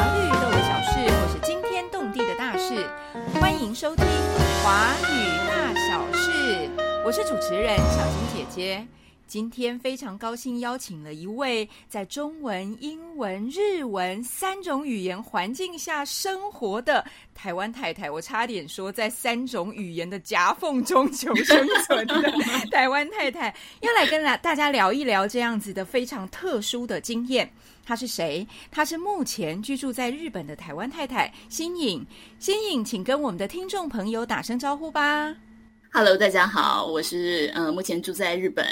华绿豆的小事，或是惊天动地的大事，欢迎收听《华语大小事》。我是主持人小金姐姐。今天非常高兴邀请了一位在中文、英文、日文三种语言环境下生活的台湾太太。我差点说在三种语言的夹缝中求生存的台湾太太，要来跟大大家聊一聊这样子的非常特殊的经验。她是谁？她是目前居住在日本的台湾太太新颖。新颖，请跟我们的听众朋友打声招呼吧。Hello，大家好，我是呃，目前住在日本，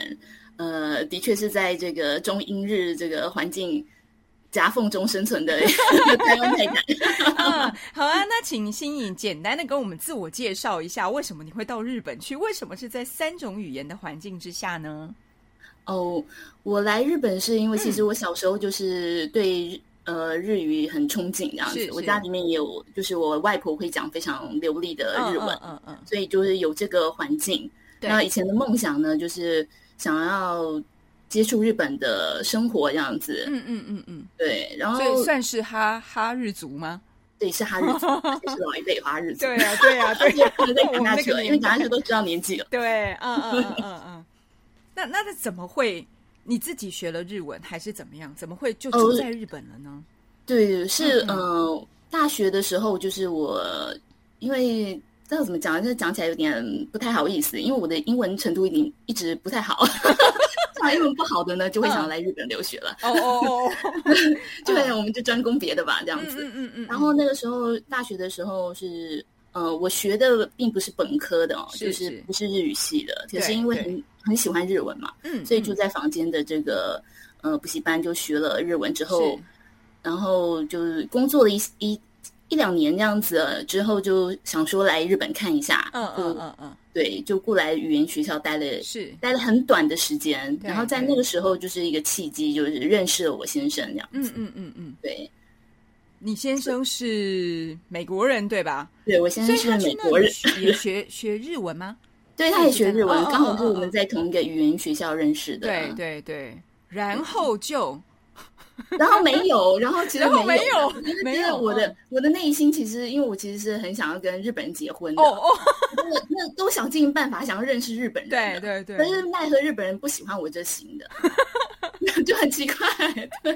呃，的确是在这个中英日这个环境夹缝中生存的 台湾太太。嗯，好啊，那请新颖简单的跟我们自我介绍一下，为什么你会到日本去？为什么是在三种语言的环境之下呢？哦，我来日本是因为其实我小时候就是对呃日语很憧憬这样子，是是我家里面也有，就是我外婆会讲非常流利的日文，嗯嗯嗯，所以就是有这个环境。对那以前的梦想呢，就是想要接触日本的生活这样子。嗯嗯嗯嗯，对，然后所以算是哈哈日族吗？对是哈日族，也是老一辈哈日族。对啊，对啊，对啊，不能再讲下去了，我们那个因为讲下去都知道年纪了。对，嗯嗯嗯嗯嗯。那那那怎么会你自己学了日文，还是怎么样？怎么会就住在日本了呢？对，是嗯呃，大学的时候就是我，因为不知道怎么讲，就是讲起来有点不太好意思，因为我的英文程度已经一直不太好。讲英文不好的呢，就会想要来日本留学了，哦哦哦，就会我们就专攻别的吧，这样子。嗯嗯嗯。然后那个时候大学的时候是。呃，我学的并不是本科的哦，是就是不是日语系的，可是因为很很喜欢日文嘛，嗯，所以就在房间的这个呃补习班就学了日文之后，然后就是工作了一一一两年这样子之后，就想说来日本看一下，嗯嗯嗯嗯，对，就过来语言学校待了是待了很短的时间，然后在那个时候就是一个契机，就是认识了我先生这样嗯子，嗯嗯嗯。对，你先生是美国人对吧？对我先生是美国人，也学学日文吗？对，他也学日文刚好是哦哦我们在同一个语言学校认识的，对对对，然后就 然后没有，然后其实没没有就是没有觉得我的嗯。我的内心其实，因为我其实是很想要跟日本人结婚的，哦哦，那那都想尽办法想要认识日本人的，对对对，但是奈何日本人不喜欢我这型的，就很奇怪，对，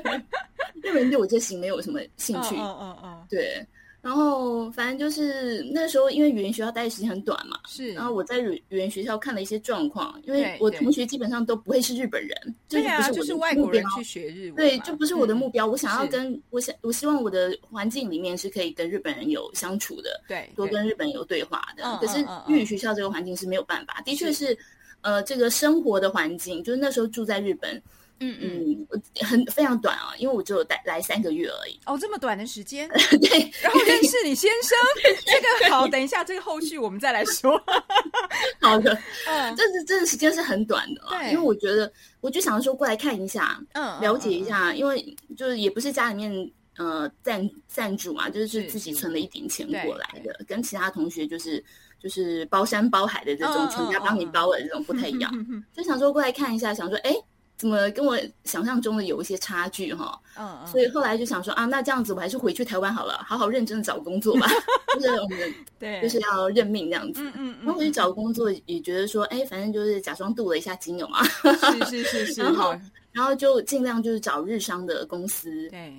日本人对我这型没有什么兴趣，嗯嗯嗯，对。然后反正就是那时候，因为语言学校待的时间很短嘛，是，然后我在语语言学校看了一些状况，因为我同学基本上都不会是日本人，就不我的就是是外目标。国人去学日文，对，就不是我的目嗯标。我想要跟我想，我希望我的环境里面是可以跟日本人有相处的，对，多跟日本人有对话的。嗯可是日语学校这个环境是没有办法，的确是，呃，这个生活的环境，就是那时候住在日本，嗯嗯，很非常短啊，因为我只有待来三个月而已。哦，这么短的时间，对，然后认识你先生，这个好，等一下这个后续我们再来说，好的，嗯。这是这个时间是很短的啊，对。因为我觉得，我就想说过来看一下，嗯，了解一下，因为就是也不是家里面呃赞赞助嘛，就是是自己存了一点钱对过来的，跟其他同学就是就是包山包海的这种，全家帮你包的这种不太一样，嗯就想说过来看一下，想说哎。怎么跟我想象中的有一些差距哈？嗯嗯，所以后来就想说啊，那这样子我还是回去台湾好了，好好认真的找工作吧。就是我们 对，就是要认命这样子。嗯嗯然后我去找工作，也觉得说，哎，反正就是假装镀了一下金有嘛，嗯，是是是是，然后，然后就尽量就是找日商的公司，对，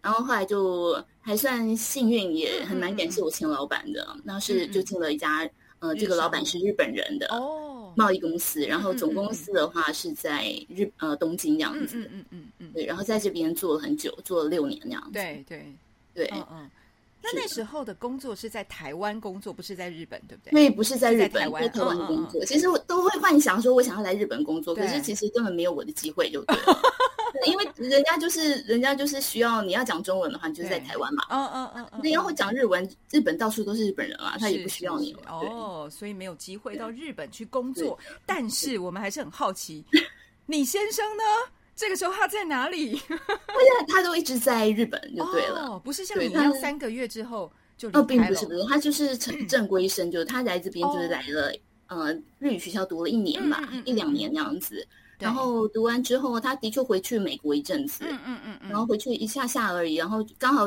然后后来就还算幸运，也很嗯蛮感谢我前老板的。那是就进了一家呃，这个老板是日本人的哦，贸易公司，然后总公司的话是在日呃东京这样子。嗯嗯嗯对，然后在这边做了很久，做了六年那样子。对对，对，嗯嗯。那那时候的工作是在台湾工作，不是在日本，对不对？因为不是在日本，是在台湾工作。其实我都会幻想说，我想要来日本工作，可是其实根本没有我的机会，就对了。对因为人家就是人家就是需要你要讲中文的话，你就是在台湾嘛。嗯嗯嗯嗯，你要会讲日文，日本到处都是日本人啊，他也不需要你哦，所以没有机会到日本去工作。但是我们还是很好奇，你先生呢？这个时候他在哪里？他他都一直在日本就对了。哦，不是像你一样三个月之后就哦，并离开了。不是不是，他就是 正正规生，就是他来这边就是哦来了，呃，日语学校读了一年吧，一两年那样子。然后读完之后，他的确回去美国一阵子，嗯嗯嗯嗯，然后回去一下下而已，然后刚好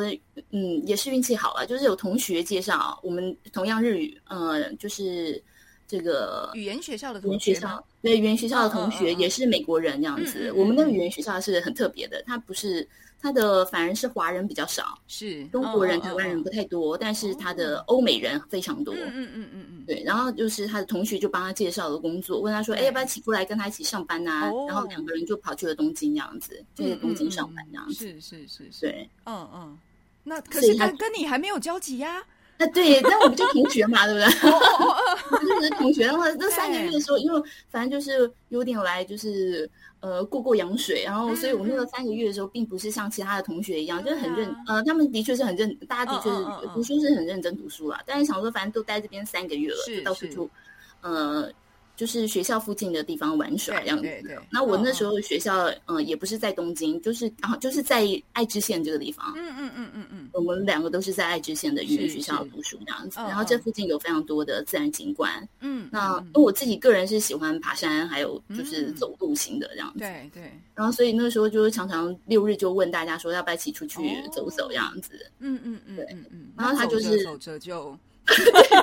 嗯也是运气好了，就是有同学介绍我们同样日语，呃，就是这个语言学校的语言学校，对语言学校的同学也是美国人这样子。我们那个语言学校是很特别的，他不是。他的反而是华人比较少，是中国人、台湾人不太多，但是他的欧美人非常多。嗯嗯嗯嗯嗯，对。然后就是他的同学就帮他介绍了工作，问他说：“哎，要不要起过来跟他一起上班呐？”然后两个人就跑去了东京，这样子，就在东京上班这样子。是是是是，对，嗯嗯。那可是他跟你还没有交集呀？啊，对，那我们就同学嘛，对不对？就是同学的话，那三个月的时候，因为反正就是有点来，就是。呃，过过洋水，然后，所以我那个三个月的时候，并不是像其他的同学一样，就是很认，呃，他们的确是很认，大家的确是读书是很认真读书啦。但是想说，反正都待这边三个月了，到处就，呃。就是学校附近的地方玩耍这样子。那我那时候学校，嗯，也不是在东京，就是啊，就是在爱知县这个地方。嗯嗯嗯嗯嗯。我们两个都是在爱知县的语言学校读书这样子。然后这附近有非常多的自然景观。嗯。那因为我自己个人是喜欢爬山，还有就是走路型的这样子。对对。然后所以那时候就是常常六日就问大家说要不要一起出去走走这样子。嗯嗯嗯。对嗯嗯。然后他就是走着就。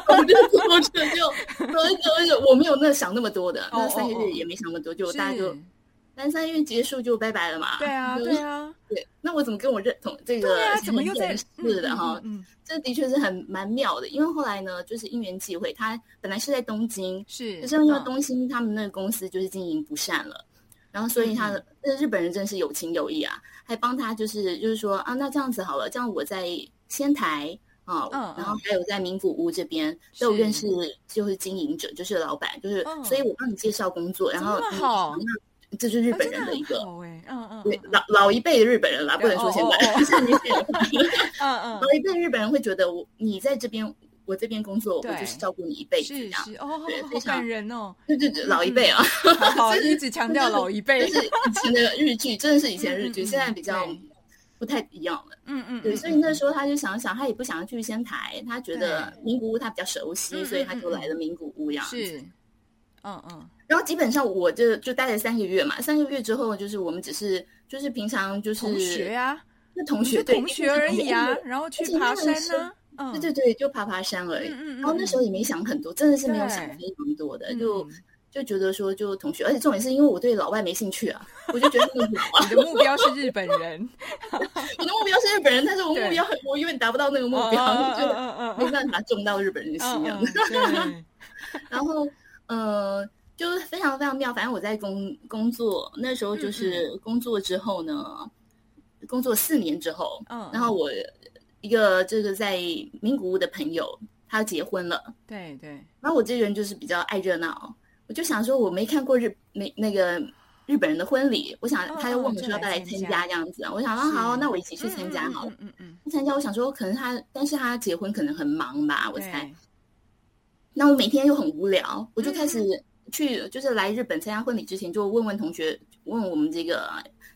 我就坐车就走一走一走，我没有那想那么多的，那三个月也没想那么多，就大家就三三月结束就拜拜了嘛。对啊，对啊，对。那我怎么跟我认同这个？对啊，怎么又在是的哈？嗯，这的确是很蛮妙的，因为后来呢，就是因缘际会，他本来是在东京，是，可是因为东京他们那个公司就是经营不善了，然后所以他的那日本人真是有情有义啊，还帮他就是就是说啊，那这样子好了，这样我在仙台。哦，然后还有在名古屋这边都有认识，就是经营者，就是老板，就是，所以我帮你介绍工作，然后好，这是日本人的一个，嗯嗯，对，老老一辈的日本人啦，不能说现在，嗯嗯，老一辈日本人会觉得我你在这边，我这边工作，我就是照顾你一辈子，这样，哦，对，非常感人哦，对对对，老一辈啊，好，一直强调老一辈，就是以前的日剧，真的是以前日剧，现在比较。不太一样了，嗯嗯，对，所以那时候他就想想，他也不想要去仙台，他觉得名古屋他比较熟悉，所以他就来了名古屋样子，是，嗯嗯，然后基本上我就就待了三个月嘛，三个月之后就是我们只是就是平常就是同学呀，那同学同学而已啊，然后去爬山呢，对对对，就爬爬山而已，然后那时候也没想很多，真的是没有想非常多的，就。就觉得说，就同学，而且重点是因为我对老外没兴趣啊，我就觉得那个你的目标是日本人，我的目标是日本人，但是我目标很，我永远达不到那个目标，就没办法中到日本人的心样子。然后，呃，就非常非常妙。反正我在工工作那时候，就是工作之后呢，工作四年之后，嗯，然后我一个这个在名古屋的朋友，他结婚了，对对。然后我这个人就是比较爱热闹。我就想说，我没看过日没那个日本人的婚礼，我想他又问我说要不要来参加这样子啊，我想说好，那我一起去参加好了。嗯嗯嗯，参加我想说可能他，但是他结婚可能很忙吧，我猜。那我每天又很无聊，我就开始去，就是来日本参加婚礼之前，就问问同学，问我们这个。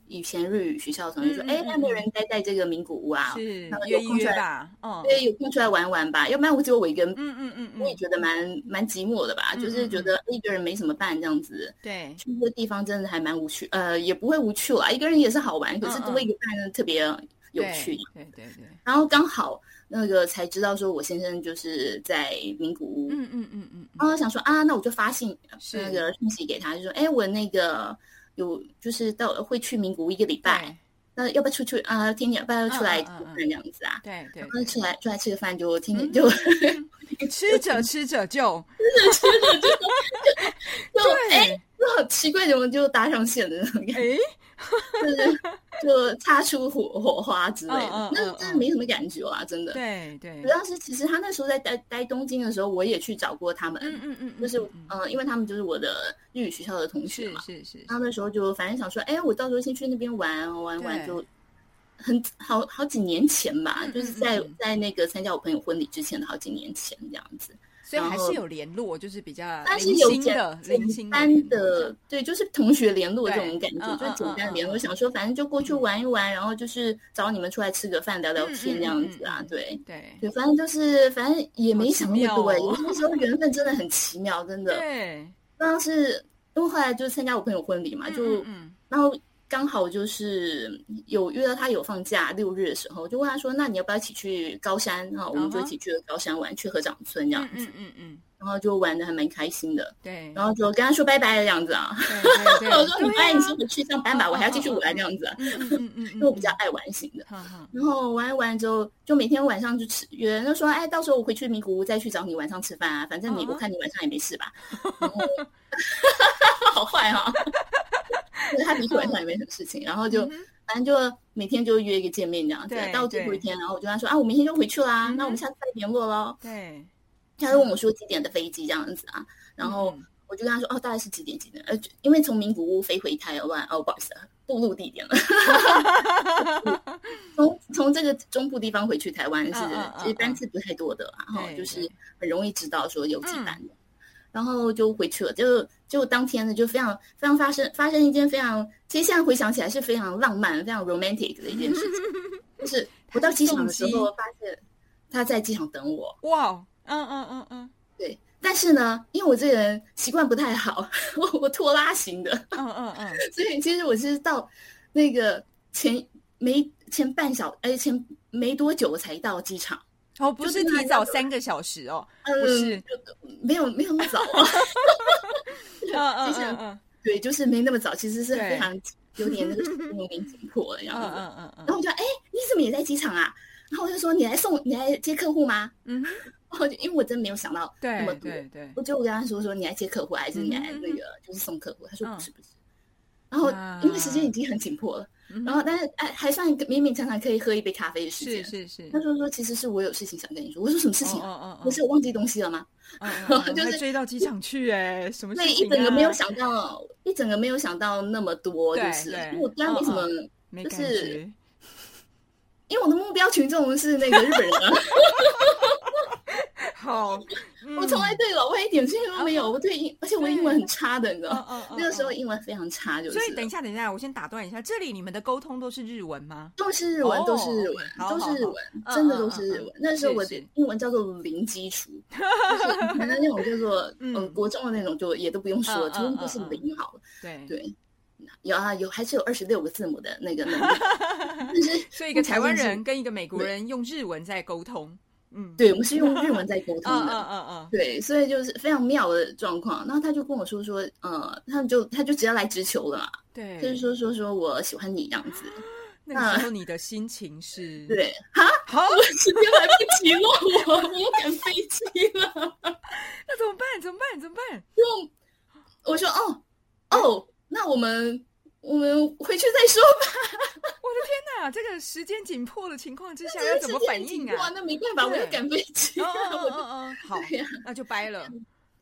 以前日语学校的同学说：“哎，有没有人待在这个名古屋啊？是，有空出来，嗯，对，有空出来玩玩吧。要不然我只有我一个人，嗯嗯嗯，我也觉得蛮蛮寂寞的吧。就是觉得一个人没什么伴这样子。对，去这个地方真的还蛮无趣，呃，也不会无趣啦。一个人也是好玩，可是多一个伴呢，特别有趣。对对对。然后刚好那个才知道说，我先生就是在名古屋。嗯嗯嗯嗯。然后想说啊，那我就发信那个讯息给他，就说：哎，我那个。有就是到会去名古屋一个礼拜，那要不要出去啊？天天要不要出来吃饭这样子啊？对对，出来出来吃个饭就天天就 吃着吃着就吃着吃着就 就哎，好 奇怪，怎么就搭上线的那种感觉？就是就擦出火火花之类的，那真的没什么感觉啊，真的。对对，主要是其实他那时候在待待东京的时候，我也去找过他们。嗯嗯嗯，就是嗯，因为他们就是我的日语学校的同学嘛。是是是。然后那时候就反正想说，哎，我到时候先去那边玩玩玩，就很好好几年前吧，就是在在那个参加我朋友婚礼之前的好几年前这样子。所以还是有联络，就是比较但是有的、简单的，对，就是同学联络这种感觉，就是简单联络。想说反正就过去玩一玩，然后就是找你们出来吃个饭、聊聊天这样子啊，对对对，反正就是反正也没想那么多。有些时候缘分真的很奇妙，真的。对，当时因为后来就参加我朋友婚礼嘛，就然后刚好就是有约到他有放假六日的时候，就问他说：“那你要不要一起去高山？”然后我们就一起去了高山玩，去合掌村这样子，嗯嗯嗯嗯，然后就玩的还蛮开心的。对，然后就跟他说拜拜的样子啊，对对对，我说你对拜，你啊先回去上班吧，我还要继续玩这样子啊。嗯嗯 因为我比较爱玩型的，哈哈，然后玩一玩之后，就每天晚上就吃约，就说哎，到时候我回去名古屋再去找你晚上吃饭啊，反正你嗯我看你晚上也没事吧。然后 好坏哈、就是他的确晚上也没什么事情，然后就反正就每天就约一个见面这样子对。到最后一天，然后我就跟他说啊，我明天就回去啦，那我们下次再联络喽。对，他就问我说几点的飞机这样子啊，然后嗯我就跟他说哦，大概是几点几点？呃，就因为从名古屋飞回台湾，哦，不好意思，啊，步入地点了。从从这个中部地方回去台湾是其实班次不太多的啦，然后就是很容易知道说有几班嗯的。然后就回去了，就就当天呢，就非常非常发生发生一件非常，其实现在回想起来是非常浪漫、非常 romantic 的一件事情，就是 我到机场的时候发现他在机场等我，哇，嗯嗯嗯嗯。对，但是呢，因为我这个人习惯不太好，我我拖拉型的，嗯嗯嗯，所以其实我是到那个前没前半小哎前没多久才到机场，哦，不是提早三个小时哦，不是，嗯，没有没有那么早啊，嗯嗯嗯嗯对，就是没那么早，其实是对非常有点那个 有点紧迫的样子。嗯嗯嗯然后我就哎，你怎么也在机场啊？然后我就说你来送你来接客户吗？嗯哼，然后就因为我真没有想到那么多，对对对，我就跟他说说你来接客户还是你来那个就是送客户？他说嗯不是不是。然后啊因为时间已经很紧迫了，嗯然后但是哎还算勉勉强强可以喝一杯咖啡的时是间。是是，他说说其实是我有事情想跟你说。我说什么事情啊？哦哦哦不是我忘记东西了吗？嗯嗯 嗯就是追到机场去哎，什么，事情一整个没有啊想到，一整个没有想到那么多，就是对因为我刚刚没什么，就是，因为我的目标群众是那个日本人啊，好，我从来对老外一点兴趣都没有，哦我对英，而且我英文很差的，你知道吗？那个时候嗯英文非常差，就是所以等一下，等一下，我先打断一下，这里你们的沟通都是日文吗？都是日文，哦都是日文，都是日文，嗯真的都是日文。那时候我的英文叫做零基础，就是可能那种叫做嗯呃国中的那种，就也都不用说，全部都是零好了。对，对，有啊有，还是有二十六个字母的那个能力，但是所以一个台湾人跟一个美国人用日文在沟通，嗯，对我们是用日文在沟通嗯的。嗯嗯嗯，对，所以就是非常妙的状况。然后他就跟我说说，呃，他就他就直接来直球了嘛，对，就是说说说我喜欢你这样子。那个时候你的心情是，，对，哈，好，我时间来不及了，我我赶飞机了。那怎么办？怎么办？怎么办？就我说哦哦，那我们我们回去再说吧。我的天哪，这个时间紧迫的情况之下，这要怎么反应啊？哇那没办法，我要赶飞机，嗯嗯我就嗯嗯嗯，好，那就掰了。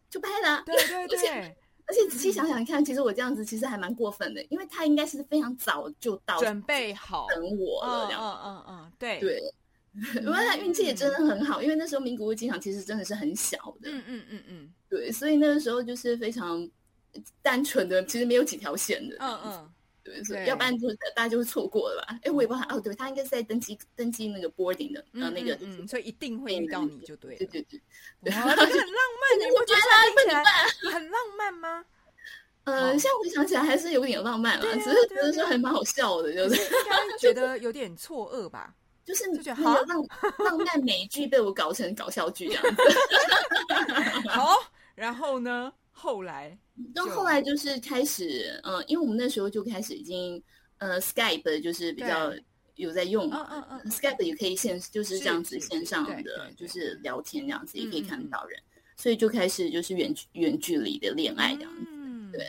就掰了。对对对，而且仔细想想看，其实我这样子其实还蛮过分的，因为他应该是非常早就到准备好，等我了，嗯嗯嗯，对，对。因为他运气也真的很好，因为那时候名古屋机场其实真的是很小的，嗯嗯嗯嗯对，所以那个时候就是非常单纯的，其实没有几条线的，嗯嗯，对，所以对要不然就是大家就会错过了吧？哎，我也不知道，哦，对他应该是在登机登机那个 boarding 的，呃，嗯那个嗯嗯，所以一定会遇到你就对了。对对对，对哇，这个很浪漫，你不觉得听起来很浪漫吗？呃，现在回想起来还是有点浪漫对啊了，只是觉得说还蛮好笑的，就是应该觉得有点错愕吧？就是就觉得那个浪浪漫美剧被我搞成搞笑剧这样子。好，然后呢？后来到后来就是开始，呃，因为我们那时候就开始已经，呃，Skype 就是比较有在用嗯嘛嗯嗯嗯 Skype 也可以线就是这样子线上的，就是聊天这样子，也可以嗯嗯嗯。看到人，所以就开始就是远距远距离的恋爱这样子。嗯，对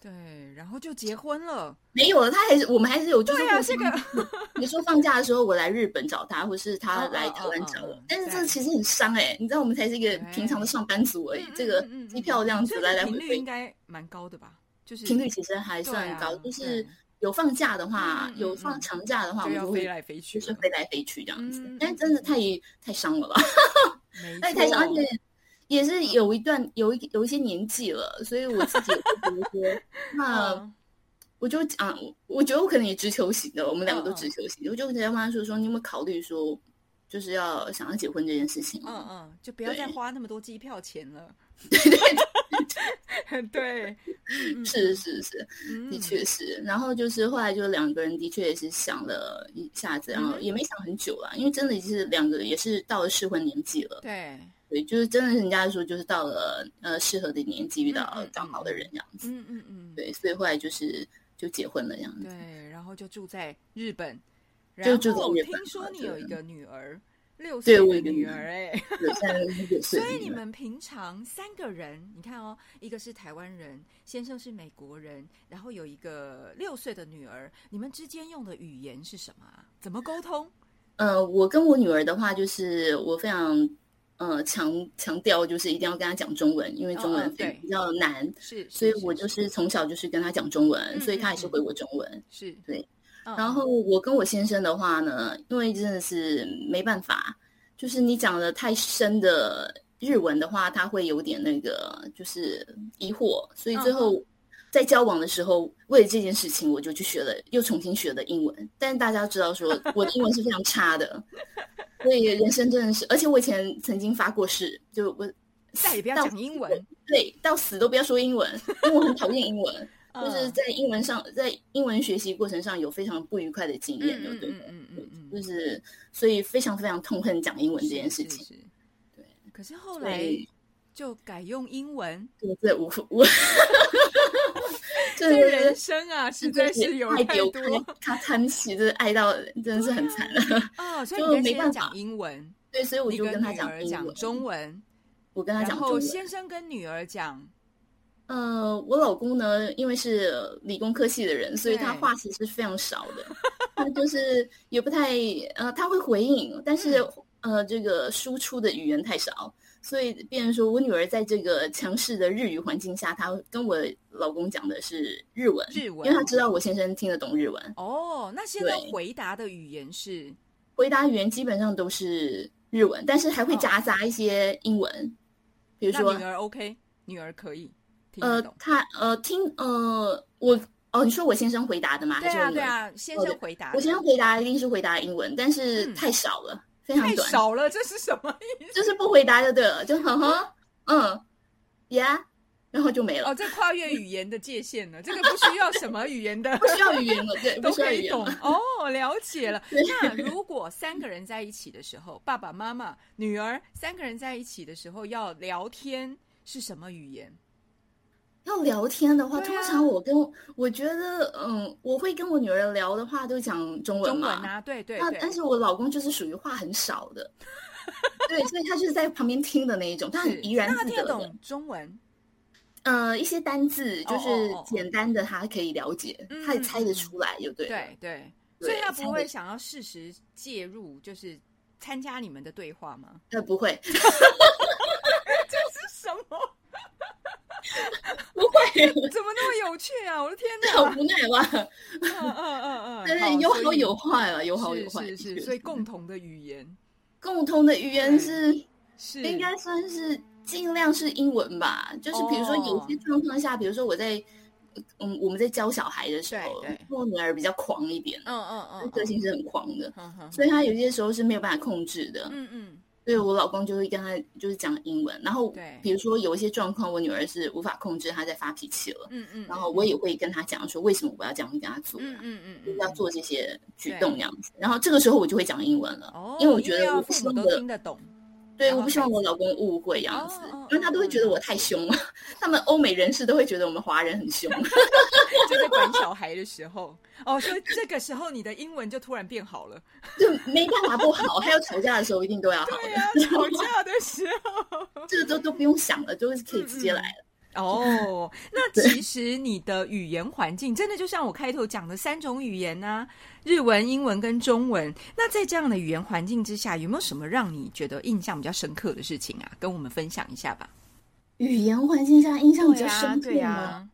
对，然后就结婚了。没有了，他还是我们还是有，就是对啊，这个你说放假的时候我来日本找他，或是他来台湾找我但是这对其实很伤哎，你知道我们才是一个平常的上班族而已嗯，这个机票这样子来来回回应，该蛮高的吧？就是频率其实还算高，就是有放假的话有放嗯长假的话，我们就会来飞去，就是飞来飞去这样子嗯，但是真的太太伤了吧，没 太太伤，而错且也是有一段有一有一些年纪了，所以我自己也不觉得说，那嗯我就讲，我觉得我可能也直球型的，我们两个都直球型，我就直接问他说说，你有没有考虑说，就是要想要结婚这件事情？嗯嗯，就不要再花那么多机票钱了。对对，对，是是是，的确是。然后就是后来就两个人的确也是想了一下子，然后也没想很久了，因为真的是两个也是到了适婚年纪了。对对，就是真的是人家说就是到了呃适合的年纪遇到刚好的人这样子。嗯嗯嗯。对，所以后来就是就结婚了这样子。对，然后就住在日本。就住在日本。听说你有一个女儿。六岁的女儿哎，所以你们平常三个人，你看哦，一个是台湾人，先生是美国人，然后有一个六岁的女儿，你们之间用的语言是什么啊？怎么沟通？呃，我跟我女儿的话，就是我非常呃强强调，就是一定要跟他讲中文，因为中文比较难，是，所以我就是从小就是跟他讲中文，所以他也是回我中文，是对。然后我跟我先生的话呢，因为真的是没办法，就是你讲的太深的日文的话，他会有点那个就是疑惑，所以最后在交往的时候，为了这件事情，我就去学了，又重新学了英文。但是大家知道说，我的英文是非常差的，所以人生真的是，而且我以前曾经发过誓，就我再也不要讲英文，对，到死都不要说英文，因为我很讨厌英文。就是在英文上，在英文学习过程上有非常不愉快的经验，对不对？嗯嗯嗯，就是所以非常非常痛恨讲英文这件事情。对，可是后来就改用英文。对对，我我，这人生啊，实在是有太多。他贪喜，就是爱到真的是很惨啊！所以没办法讲英文。对，所以我就跟他讲讲中文。我跟他讲中文。先生跟女儿讲。呃，我老公呢，因为是理工科系的人，所以他话其实非常少的，他就是也不太呃，他会回应，但是呃，这个输出的语言太少，所以变成说我女儿在这个强势的日语环境下，她跟我老公讲的是日文，日文，因为她知道我先生听得懂日文。哦，那现在回答的语言是？回答语言基本上都是日文，但是还会夹杂一些英文，比如说女儿 OK，女儿可以。呃，她呃听呃我哦，你说我先生回答的吗？对啊对啊，先生回答，我先生回答一定是回答英文，但是太少了，非常短，少了，这是什么意思？就是不回答就对了，就呵呵，嗯，Yeah，然后就没了。哦，这跨越语言的界限呢？这个不需要什么语言的，不需要语言了，对，都可以懂。哦，了解了。那如果三个人在一起的时候，爸爸妈妈、女儿三个人在一起的时候要聊天，是什么语言？要聊天的话，通常我跟我觉得，嗯，我会跟我女儿聊的话都讲中文嘛。中文啊，对对。那但是我老公就是属于话很少的，对，所以他就是在旁边听的那一种，他很怡然自得的。中文，呃，一些单字就是简单的，他可以了解，他也猜得出来，有对。对对，所以他不会想要适时介入，就是参加你们的对话吗？他不会。这是什么？不会，怎么那么有趣啊！我的天哪，好无奈吧？嗯嗯嗯嗯，但是有好有坏了，有好有坏。是是，所以共同的语言，共同的语言是是应该算是尽量是英文吧。就是比如说有些状况下，比如说我在嗯我们在教小孩的时候，我女儿比较狂一点，嗯嗯嗯，个性是很狂的，所以她有些时候是没有办法控制的。嗯嗯。所以我老公就会跟他就是讲英文，然后比如说有一些状况，我女儿是无法控制，她在发脾气了，嗯嗯，然后我也会跟她讲说为什么我要这样跟她做，嗯嗯嗯，就是要做这些举动这样子，然后这个时候我就会讲英文了，哦，因为我觉得我不希望都听得懂。对，我不希望我老公误会样子，因为他都会觉得我太凶了。他们欧美人士都会觉得我们华人很凶 就在管小孩的时候。哦，所以这个时候你的英文就突然变好了，就没办法不好。还有吵架的时候一定都要好。对呀，吵架的时候，这个都都不用想了，就是可以直接来了。哦，那其实你的语言环境真的就像我开头讲的三种语言呢，日文、英文跟中文。那在这样的语言环境之下，有没有什么让你觉得印象比较深刻的事情啊？跟我们分享一下吧。语言环境下印象比较深刻啊，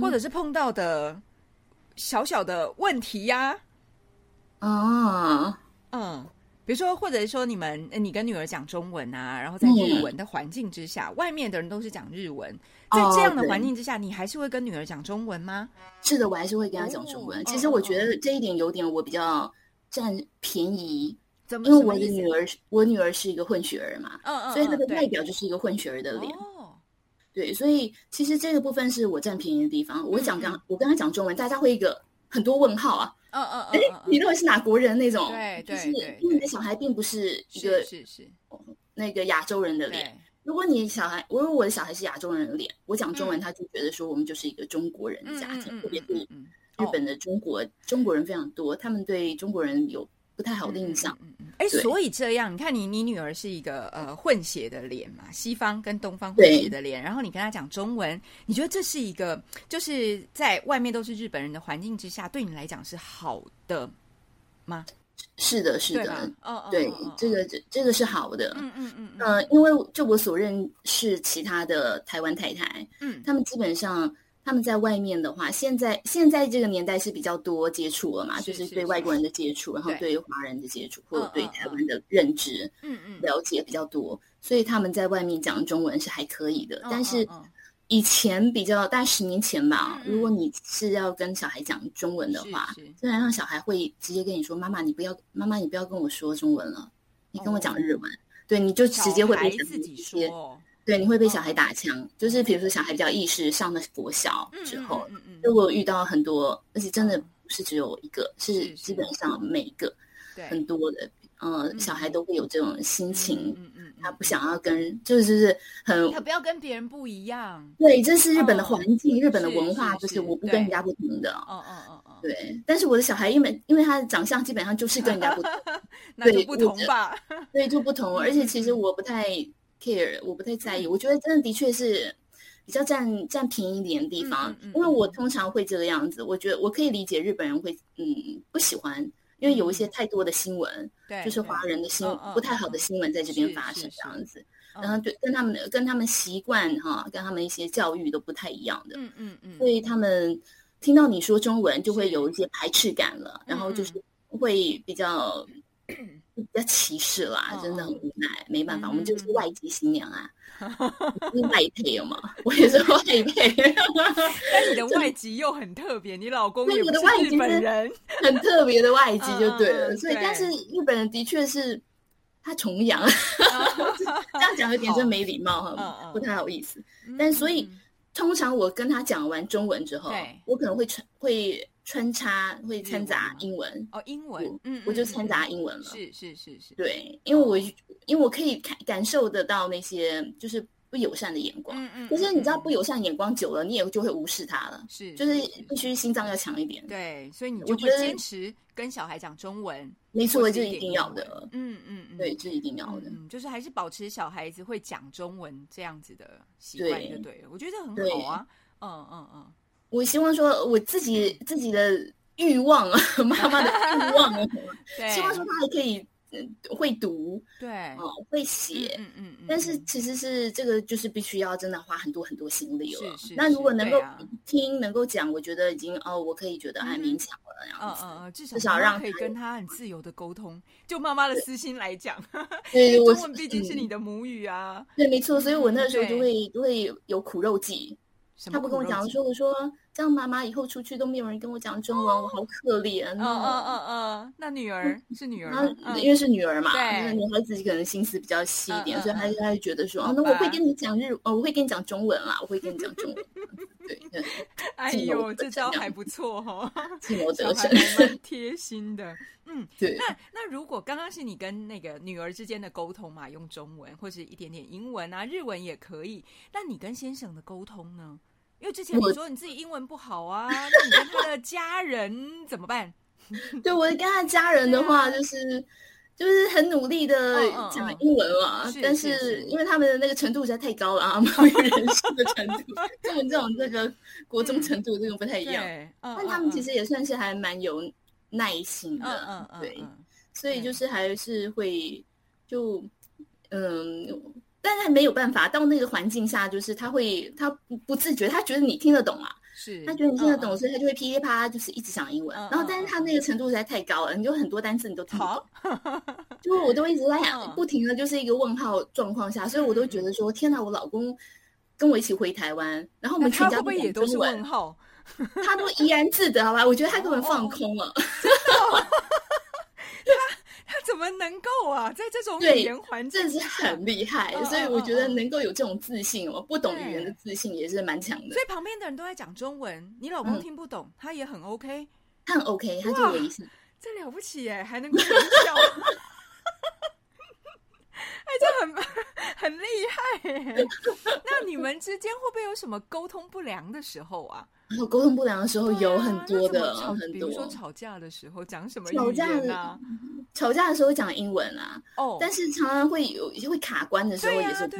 或者 是碰到的小小的问题呀？啊，嗯。比如说，或者说你们你跟女儿讲中文啊，然后在日文的环境之下，外面的人都是讲日文，在这样的环境之下，你还是会跟女儿讲中文吗？是的，我还是会跟她讲中文。其实我觉得这一点有点我比较占便宜，因为我的女儿，我女儿是一个混血儿嘛，嗯嗯，所以她的外表就是一个混血儿的脸。哦对，所以其实这个部分是我占便宜的地方。我讲刚我跟他讲中文，大家会一个很多问号啊。嗯嗯哎，你认为是哪国人那种？对对对，因为你的小孩并不是一个是是那个亚洲人的脸。如果你小孩，我如果我的小孩是亚洲人的脸，我讲中文，他就觉得说我们就是一个中国人的家庭，特别是日本的中国中国人非常多，他们对中国人有不太好的印象。嗯哎，所以这样，你看你你女儿是一个呃混血的脸嘛，西方跟东方混血的脸，然后你跟她讲中文，你觉得这是一个就是在外面都是日本人的环境之下，对你来讲是好的吗？是的，是的，哦，对，这个这这个是好的，嗯嗯嗯，呃，因为就我所认识其他的台湾太太，嗯，他们基本上他们在外面的话，现在现在这个年代是比较多接触了嘛，就是对外国人的接触，然后对。华人的接触，或者对台湾的认知，嗯嗯，了解比较多，所以他们在外面讲中文是还可以的，但是。以前比较大十年前吧，如果你是要跟小孩讲中文的话，虽然让小孩会直接跟你说：“妈妈，你不要，妈妈你不要跟我说中文了，你跟我讲日文。”对，你就直接会被自己说，对，你会被小孩打枪。就是比如说小孩比较意识上了国小之后，嗯嗯如果遇到很多，而且真的不是只有一个，是基本上每一个很多的。嗯，小孩都会有这种心情，嗯嗯，他不想要跟，就是就是很，他不要跟别人不一样。对，这是日本的环境，日本的文化，就是我不跟人家不同的。哦哦哦哦，对。但是我的小孩，因为因为他的长相基本上就是跟人家不同，对，不同吧？对，就不同。而且其实我不太 care，我不太在意。我觉得真的的确是比较占占便宜一点的地方，因为我通常会这个样子。我觉得我可以理解日本人会嗯不喜欢。因为有一些太多的新闻，对，就是华人的新不太好的新闻在这边发生这样子，然后对跟他们的跟他们习惯哈，跟他们一些教育都不太一样的，嗯嗯嗯，所以他们听到你说中文就会有一些排斥感了，然后就是会比较。比较歧视啦，真的很无奈，没办法，我们就是外籍新娘啊，是外配嘛，我也是外配。但你的外籍又很特别，你老公也是日本人，很特别的外籍就对了。所以，但是日本人的确是他崇洋，这样讲有点真没礼貌哈，不太好意思。但所以，通常我跟他讲完中文之后，我可能会传会。穿插会掺杂英文哦，英文，嗯，我就掺杂英文了。是是是是，对，因为我因为我可以看感受得到那些就是不友善的眼光，嗯嗯，可是你知道不友善眼光久了，你也就会无视他了，是，就是必须心脏要强一点。对，所以你就会坚持跟小孩讲中文，没错，这是一定要的。嗯嗯嗯，对，这是一定要的。嗯，就是还是保持小孩子会讲中文这样子的习惯就对了。我觉得很好啊。嗯嗯嗯，我希望说我自己自己的。欲望啊，妈妈的欲望啊，希望说他还可以会读，对，哦，会写，嗯嗯嗯，但是其实是这个就是必须要真的花很多很多心力了。是是，那如果能够听能够讲，我觉得已经哦，我可以觉得还勉强了。嗯嗯嗯，至少让可以跟他很自由的沟通。就妈妈的私心来讲，对，中文毕竟是你的母语啊。对，没错，所以我那时候就会就会有苦肉计。他不跟我讲，说我说这样妈妈以后出去都没有人跟我讲中文，我好可怜。嗯嗯嗯嗯，那女儿是女儿，因为是女儿嘛，对，女孩子可能心思比较细一点，所以她她就觉得说，哦，那我会跟你讲日，哦，我会跟你讲中文啦，我会跟你讲中文。对，哎呦，这招还不错哈，计谋 得逞，蛮贴心的。嗯，对。那那如果刚刚是你跟那个女儿之间的沟通嘛，用中文或是一点点英文啊，日文也可以。那你跟先生的沟通呢？因为之前你说你自己英文不好啊，那你跟他的家人怎么办？对我跟他家人的话，就是就是很努力的讲英文嘛，但是因为他们的那个程度实在太高了啊，母语人士的程度，跟我们这种这个国中程度这个不太一样。但他们其实也算是还蛮有耐心的，对，所以就是还是会就嗯。但是没有办法，到那个环境下，就是他会，他不不自觉，他觉得你听得懂啊，是他觉得你听得懂，所以他就会噼里啪啦，就是一直讲英文。然后，但是他那个程度实在太高了，你就很多单词你都听不懂，就我都一直在想不停的就是一个问号状况下，所以我都觉得说，天哪，我老公跟我一起回台湾，然后我们全家不也都是问号，他都怡然自得，好吧？我觉得他根本放空了。他 怎么么能够啊？在这种对语言环境真的是很厉害嗯，所以我觉得能够有这种自信哦，不懂对语言的自信也是蛮强的所。以旁边的人都在讲中文，你老公嗯听不懂，他也很 OK，他很 OK，他就有意思。这了不起耶，还能够微笑，哎，这很 很厉害耶。那你们之间会不会有什么沟通不良的时候啊？然后沟通不良的时候有很多的，很比如说多。吵架的时候讲什么吵语架的言啊？吵架的时候会讲英文啊，哦，但是常常会有会卡关的时候也是不的。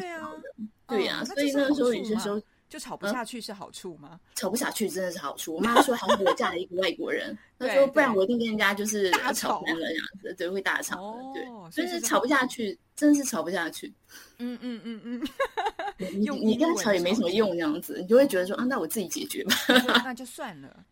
对呀、嗯所以那个时候有些时候就吵不下去是好处吗？吵不下去真的是好处。我妈说还好我嫁了一个外国人，她说不然我一定跟人家就是大吵吵翻了这样子，对，会大吵的，哦对，所所以是吵不下去，真的是吵不下去。嗯嗯嗯嗯，你用你跟他吵也没什么用这样子，你就会觉得说啊，那我自己解决吧。那就算了。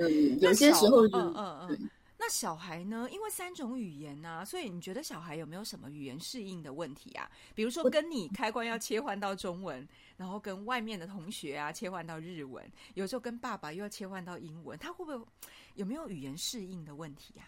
嗯，有些时候就嗯嗯对嗯。那小孩呢？因为三种语言呐、所以你觉得小孩有没有什么语言适应的问题啊？比如说跟你开关要切换到中文，然后跟外面的同学啊切换到日文，有时候跟爸爸又要切换到英文，他会不会有没有语言适应的问题啊？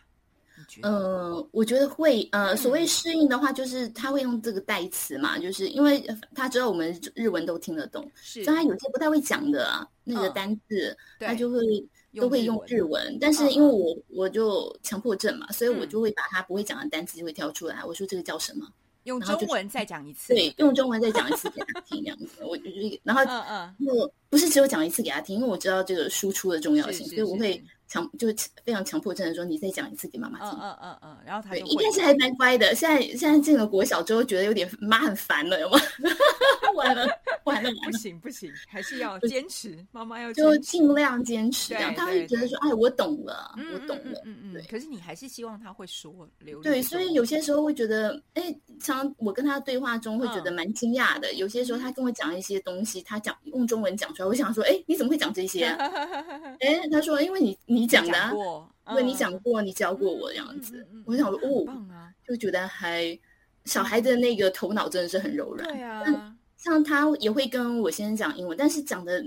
呃，我觉得会，呃，所嗯谓适应的话，就是他会用这个代词嘛，就是因为呃他知道我们日文都听得懂，是所以他有些不太会讲的啊，那个嗯单字，对他就会用都会用日文。但是嗯因为我我就强迫症嘛，所以我嗯就会把他不会讲的单词就会挑出来，我说这个叫什么？用中文再讲一次。对，用中文再讲一次给他听，这样子。我就是，然后嗯嗯，我不是只有讲一次给他听，因为我知道这个输出的重要性，是是是所以我会是强就是非常强迫症的说，你再讲一次给妈妈嗯听。嗯嗯嗯，然后他对，就会一开始还蛮乖的，现在现在进了国小之后，觉得有点妈很烦了，有吗？完了完了不，行不行，还是要坚持，妈妈要就。尽量坚持，这样对他会觉得说，哎，我懂了，嗯我懂了。嗯嗯嗯对可是你还是希望他会说流对，所以有些时候会觉得，哎，常我跟他对话中会觉得嗯蛮惊讶的。有些时候他跟我讲一些东西，他讲用中文讲出来，我想说，哎，你怎么会讲这些啊？哎，他说，因为你你讲的、啊，过，因为你讲嗯过，你教过我这样嗯子嗯嗯，我就想说，哦，啊，就觉得还小孩的那个头脑真的是很柔软。对啊，像他也会跟我先生讲英文，但是讲的，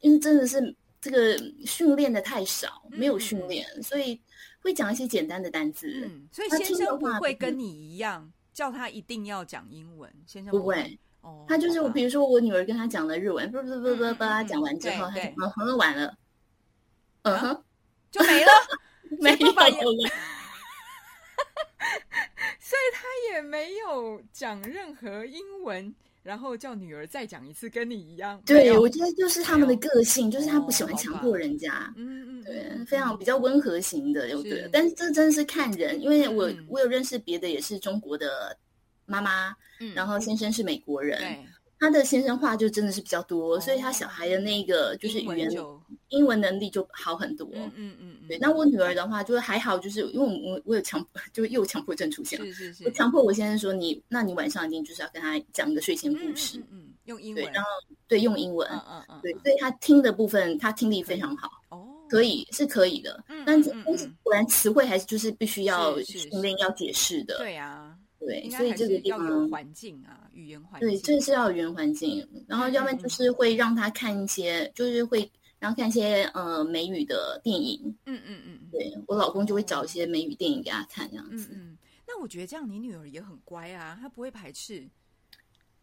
因为真的是这个训练的太少，没有训练，所以会讲一些简单的单字。嗯，所以他先生的话会跟你一样叫他一定要讲英文，先生不会。会，哦，他就是我，比如说我女儿跟他讲了日文，不不不不嗯不，他讲完之后，他就嗯哼完了，嗯哼，就没了，没有了，所以他也没有讲任何英文，然后叫女儿再讲一次，跟你一样，对，我觉得就是他们的个性，就是他不喜欢强迫人家。嗯嗯，对嗯，非常比较温和型的，有是。对，但是这真的是看人，因为我嗯。我有认识别的也是中国的妈妈，嗯然后先生是美国人，对，他的先生话就真的是比较多，所以他哦小孩的那个就是语言就英文能力就好很多。嗯。嗯嗯嗯，对，那我女儿的话就是还好，就是因为我我我有强，就是又强迫症出现了，是。是是我，强迫我先生说你，那你晚上一定就是要跟他讲一个睡前故嗯事，嗯嗯，嗯用。英对，文，然后对用英文，嗯嗯嗯，对，嗯所以他听的部分他听力非常好，哦，可以是可以的，嗯，但嗯但是嗯。果然词汇还是就是必须要是是训练要解释的，对啊，对，所以这个地方。环境啊，语言环境对，境，这是要语言环境，然后要不然就是会让他看一些，就是会然后看一些呃美语的电影。嗯嗯嗯嗯对我老公就会找一些美语电影给他看，这样子。嗯嗯，那我觉得这样你女儿也很乖啊，她不会排斥，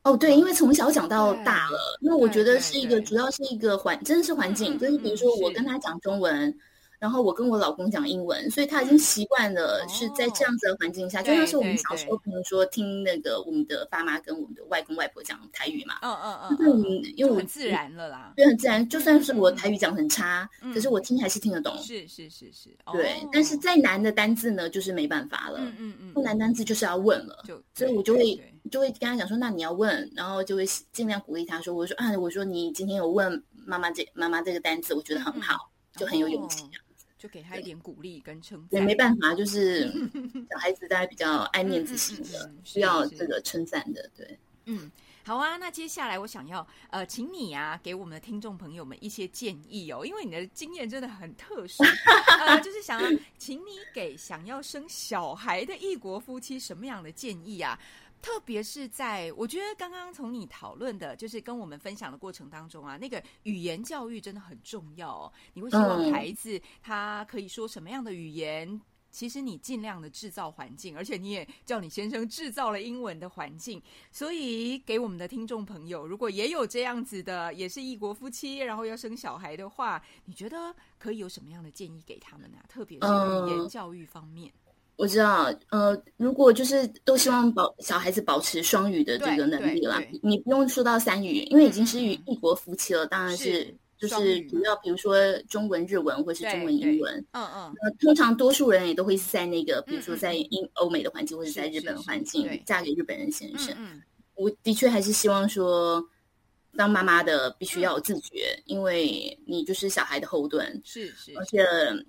哦，对，因为从小讲到大了，因为我觉得是一个主要是一个环，真的是环境，就是比如说我跟他讲中文。然后我跟我老公讲英文，所以他已经习惯了是在这样子的环境下。就像是我们小时候，比如说听那个我们的爸妈跟我们的外公外婆讲台语嘛，嗯嗯嗯，因为很自然了啦，对，很自然。就算是我台语讲很差，嗯可是我听还是听得懂。是是是是，对，哦但是再难的单字呢，就是没办法了。嗯嗯嗯，不难单字就是要问了，就所以我就会就会跟他讲说，那你要问，然后就会尽量鼓励他说，我说啊，我说你今天有问妈妈这妈妈这个单字，我觉得很好，就很有勇气。就给他一点鼓励跟称对，赞，没办法，就是小孩子大家比较爱面子型的需要这个称赞的，对。嗯，好啊，那接下来我想要呃，请你啊，给我们的听众朋友们一些建议哦，因为你的经验真的很特殊，呃，就是想要请你给想要生小孩的异国夫妻什么样的建议啊？特别是在我觉得刚刚从你讨论的，就是跟我们分享的过程当中啊，那个语言教育真的很重要哦。你会希望嗯孩子他可以说什么样的语言？其实你尽量的制造环境，而且你也叫你先生制造了英文的环境。所以给我们的听众朋友，如果也有这样子的，也是异国夫妻，然后要生小孩的话，你觉得可以有什么样的建议给他们呢？特别是语言教育方面。我知道，呃，如果就是都希望保小孩子保持双语的这个能力啦，你不用说到三语，因为已经是与异国夫妻了，当然是就是主要比如说中文、日文或是中文、英文，嗯嗯，通常多数人也都会是在那个，比如说在英欧美的环境或者在日本的环境。嫁给日本人先生，我的确还是希望说。当妈妈的必须要有自觉，因为你就是小孩的后盾，是是，而且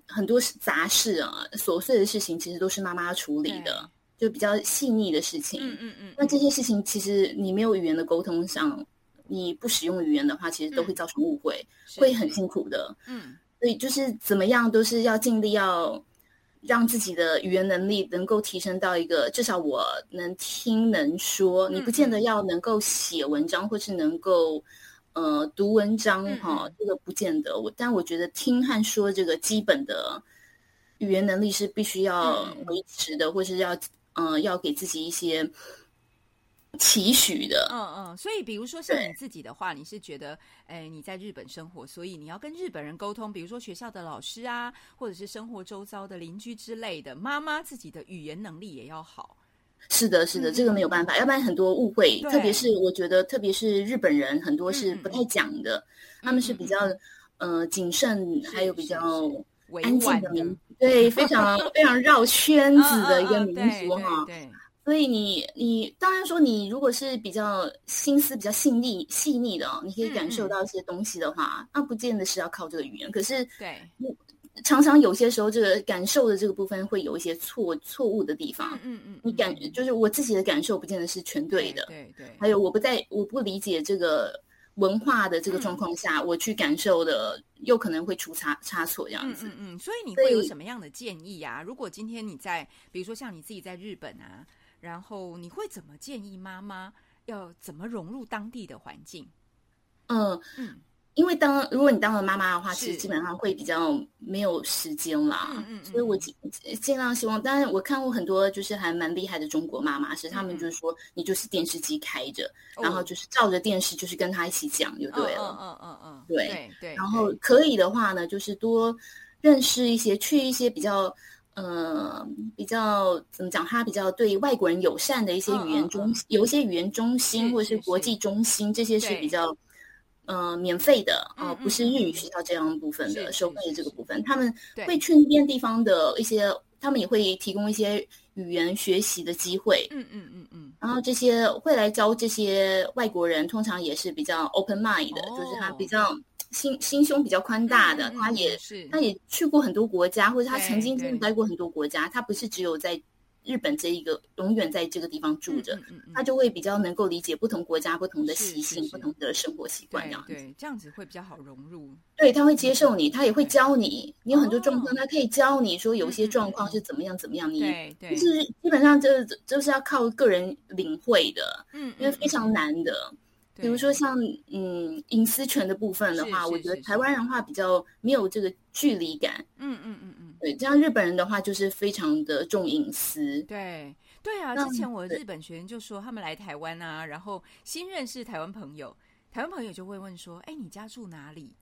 很多杂事啊、琐碎的事情，其实都是妈妈处理的，就比较细腻的事情。嗯嗯嗯。那这些事情，其实你没有语言的沟通上，你不使用语言的话，其实都会造成误会，会很辛苦的。嗯，所以就是怎么样，都是要尽力要。让自己的语言能力能够提升到一个至少我能听能说，你不见得要能够写文章或是能够呃读文章哈，这个不见得。我但我觉得听和说这个基本的语言能力是必须要维持的，或是要嗯要给自己一些。期许的，嗯嗯，所以比如说像你自己的话，你是觉得，哎，你在日本生活，所以你要跟日本人沟通，比如说学校的老师啊，或者是生活周遭的邻居之类的，妈妈自己的语言能力也要好。是的，是的，这个没有办法，要不然很多误会，特别是我觉得，特别是日本人很多是不太讲的，他们是比较呃谨慎，还有比较安静的民，对，非常非常绕圈子的一个民族哈。对。所以你你当然说你如果是比较心思比较细腻细腻的哦，你可以感受到一些东西的话，那不见得是要靠这个语言。可是对，常常有些时候这个感受的这个部分会有一些错错误的地方。嗯嗯，你感就是我自己的感受不见得是全对的。对对。还有我不在我不理解这个文化的这个状况下，我去感受的又可能会出差差错这样子。嗯嗯。所以你会有什么样的建议啊？如果今天你在，比如说像你自己在日本啊。然后你会怎么建议妈妈要怎么融入当地的环境？嗯嗯，因为当如果你当了妈妈的话，其实基本上会比较没有时间啦。嗯嗯，所以我尽尽量希望。当然，我看过很多就是还蛮厉害的中国妈妈，是他们就是说，你就是电视机开着，然后就是照着电视，就是跟他一起讲就对了。嗯嗯嗯，对对。然后可以的话呢，就是多认识一些，去一些比较。呃，比较怎么讲？他比较对外国人友善的一些语言中，有一些语言中心或者是国际中心，这些是比较呃免费的啊，不是日语学校这样部分的收费的这个部分，他们会去那边地方的一些，他们也会提供一些语言学习的机会。嗯嗯嗯嗯。然后这些会来教这些外国人，通常也是比较 open mind 的，就是他比较。心心胸比较宽大的，他也是，他也去过很多国家，或者他曾经真的待过很多国家。他不是只有在日本这一个永远在这个地方住着，他就会比较能够理解不同国家不同的习性、不同的生活习惯这样子。对，这样子会比较好融入。对，他会接受你，他也会教你。你有很多状况，他可以教你说有些状况是怎么样怎么样。你就是基本上就是就是要靠个人领会的，嗯，因为非常难的。比如说像嗯隐私权的部分的话，我觉得台湾人话比较没有这个距离感。嗯嗯嗯嗯，对，这样日本人的话就是非常的重隐私。对对啊，之前我日本学生就说他们来台湾啊，然后新认识台湾朋友，台湾朋友就会问说：“哎，你家住哪里？”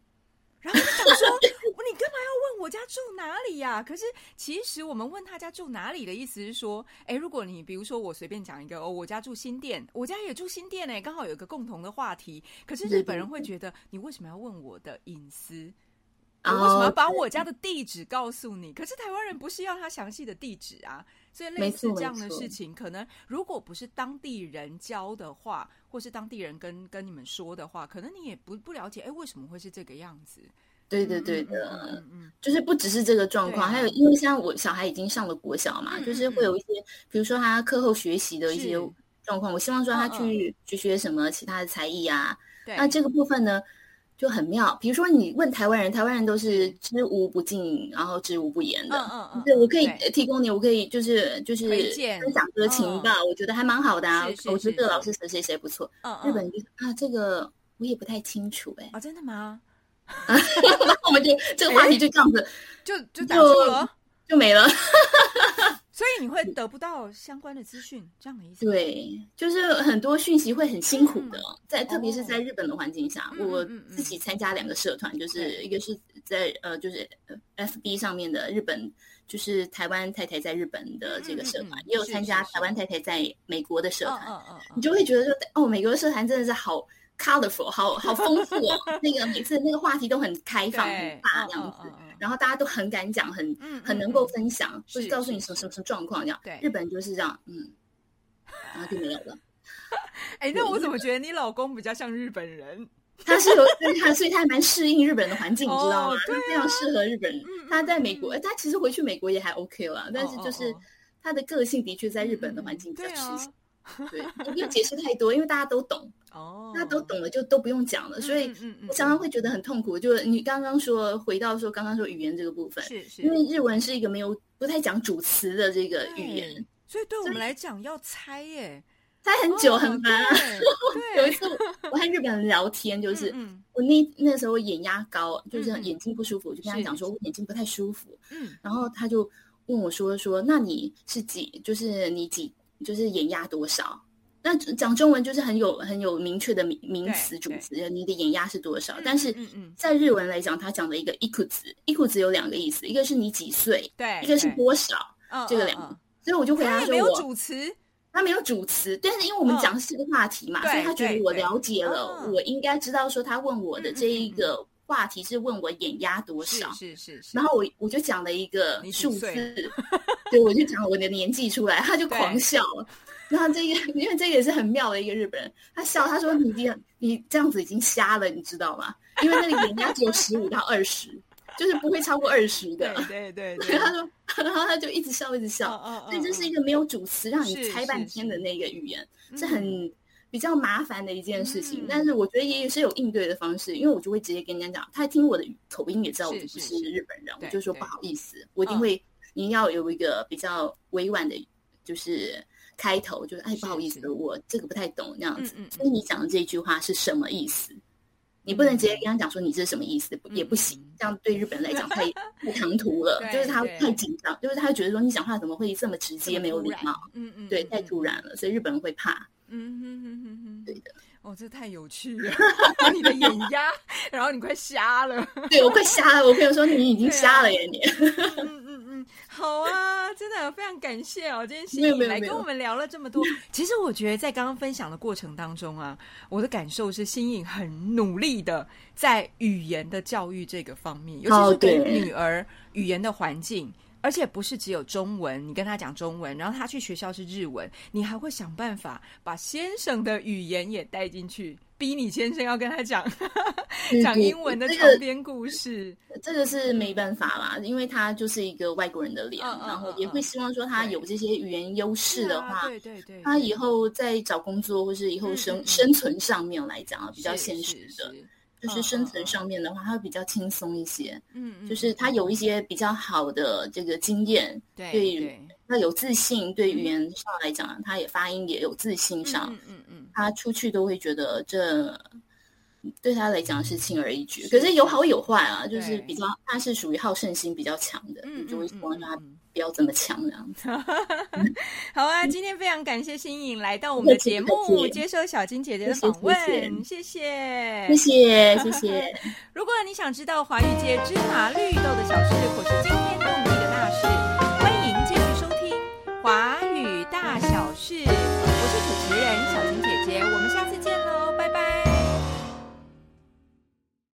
然后就想说，你干嘛要问我家住哪里呀？可是其实我们问他家住哪里的意思是说，哎，如果你比如说我随便讲一个，哦，我家住新店，我家也住新店呢，刚好有一个共同的话题。可是日本人会觉得，你为什么要问我的隐私？我为什么要把我家的地址告诉你？可是台湾人不是要他详细的地址啊。所以类似这样的事情，可能如果不是当地人教的话，或是当地人跟跟你们说的话，可能你也不不了解，哎，为什么会是这个样子？对对对的，嗯嗯，就是不只是这个状况，还有因为像我小孩已经上了国小嘛，就是会有一些，比如说他课后学习的一些状况，我希望说他去去学什么其他的才艺啊，那这个部分呢？就很妙，比如说你问台湾人，台湾人都是知无不尽，然后知无不言的。嗯嗯嗯，对我可以提供你，我可以就是就是分享这个情报，我觉得还蛮好的啊。我觉得这个老师谁谁谁不错。嗯日本人就是啊，这个我也不太清楚哎。啊，真的吗？然后我们就这个话题就这样子，就就打住了。就没了。所以你会得不到相关的资讯，这样的意思？对，就是很多讯息会很辛苦的，在特别是在日本的环境下，我自己参加两个社团，就是一个是在呃，就是 FB 上面的日本，就是台湾太太在日本的这个社团，也有参加台湾太太在美国的社团，你就会觉得说，哦，美国的社团真的是好。colorful，好好丰富哦。那个每次那个话题都很开放、很大这样子，然后大家都很敢讲，很很能够分享，就是告诉你什么什么什么状况这样。对，日本就是这样，嗯，然后就没有了。哎，那我怎么觉得你老公比较像日本人？他是有他，所以他还蛮适应日本的环境，你知道吗？他非常适合日本。他在美国，他其实回去美国也还 OK 了，但是就是他的个性的确在日本的环境比较吃香。对，不用解释太多，因为大家都懂。哦，大家都懂了，就都不用讲了。所以，我常常会觉得很痛苦。就是你刚刚说，回到说刚刚说语言这个部分，是是，因为日文是一个没有不太讲主词的这个语言，所以对我们来讲要猜耶，猜很久很烦。有一次我和日本人聊天，就是我那那时候眼压高，就是眼睛不舒服，我就跟他讲说我眼睛不太舒服。嗯，然后他就问我说说，那你是几？就是你几？就是眼压多少？那讲中文就是很有很有明确的名名词主词，你的眼压是多少？但是在日文来讲，他讲的一个一库子，一库子有两个意思，一个是你几岁，对，一个是多少，这个两个。所以我就回答说，没有主词，他没有主词，但是因为我们讲的是个话题嘛，所以他觉得我了解了，我应该知道说他问我的这一个。话题是问我眼压多少，是是是，然后我我就讲了一个数字，对，我就讲我的年纪出来，他就狂笑了。然后这个，因为这个也是很妙的一个日本人，他笑，他说：“你这你这样子已经瞎了，你知道吗？因为那个眼压只有十五到二十，就是不会超过二十的。”对 对对，他说，然后他就一直笑，一直笑。所以这是一个没有主词，让你猜半天的那个语言，是很。比较麻烦的一件事情，但是我觉得也是有应对的方式，因为我就会直接跟人家讲，他听我的口音也知道我不是日本人，我就说不好意思，我一定会，你要有一个比较委婉的，就是开头，就是哎不好意思，我这个不太懂那样子，所以你讲的这句话是什么意思？你不能直接跟他讲说你这是什么意思，也不行，这样对日本人来讲太 太唐突了，就是他太紧张，就是他觉得说你讲话怎么会这么直接，没有礼貌，嗯嗯，对，太突然了，所以日本人会怕。嗯哼哼哼哼，对的，哦，这太有趣了，你的眼压，然后你快瞎了，对我快瞎了，我朋友说你已经瞎了耶，你，嗯嗯嗯，好啊，真的非常感谢哦，今天心颖来跟我们聊了这么多。其实我觉得在刚刚分享的过程当中啊，我的感受是新颖很努力的在语言的教育这个方面，尤其是给女儿语言的环境。而且不是只有中文，你跟他讲中文，然后他去学校是日文，你还会想办法把先生的语言也带进去，逼你先生要跟他讲讲英文的长篇故事。这个是没办法啦，因为他就是一个外国人的脸，然后也会希望说他有这些语言优势的话，对对对，他以后在找工作或是以后生生存上面来讲啊，比较现实的。就是生存上面的话，他会比较轻松一些。嗯，就是他有一些比较好的这个经验，对，他有自信，对语言上来讲，他也发音也有自信上。嗯嗯嗯，他出去都会觉得这对他来讲是轻而易举。可是有好有坏啊，就是比较他是属于好胜心比较强的，你就会希望他。不要这么强，这样子。好啊，今天非常感谢新颖来到我们的节目，接受小金姐姐的访问，谢谢，谢谢，谢谢。如果你想知道华语界芝麻绿豆的小事，或是惊天动地的大事，欢迎继续收听《华语大小事》。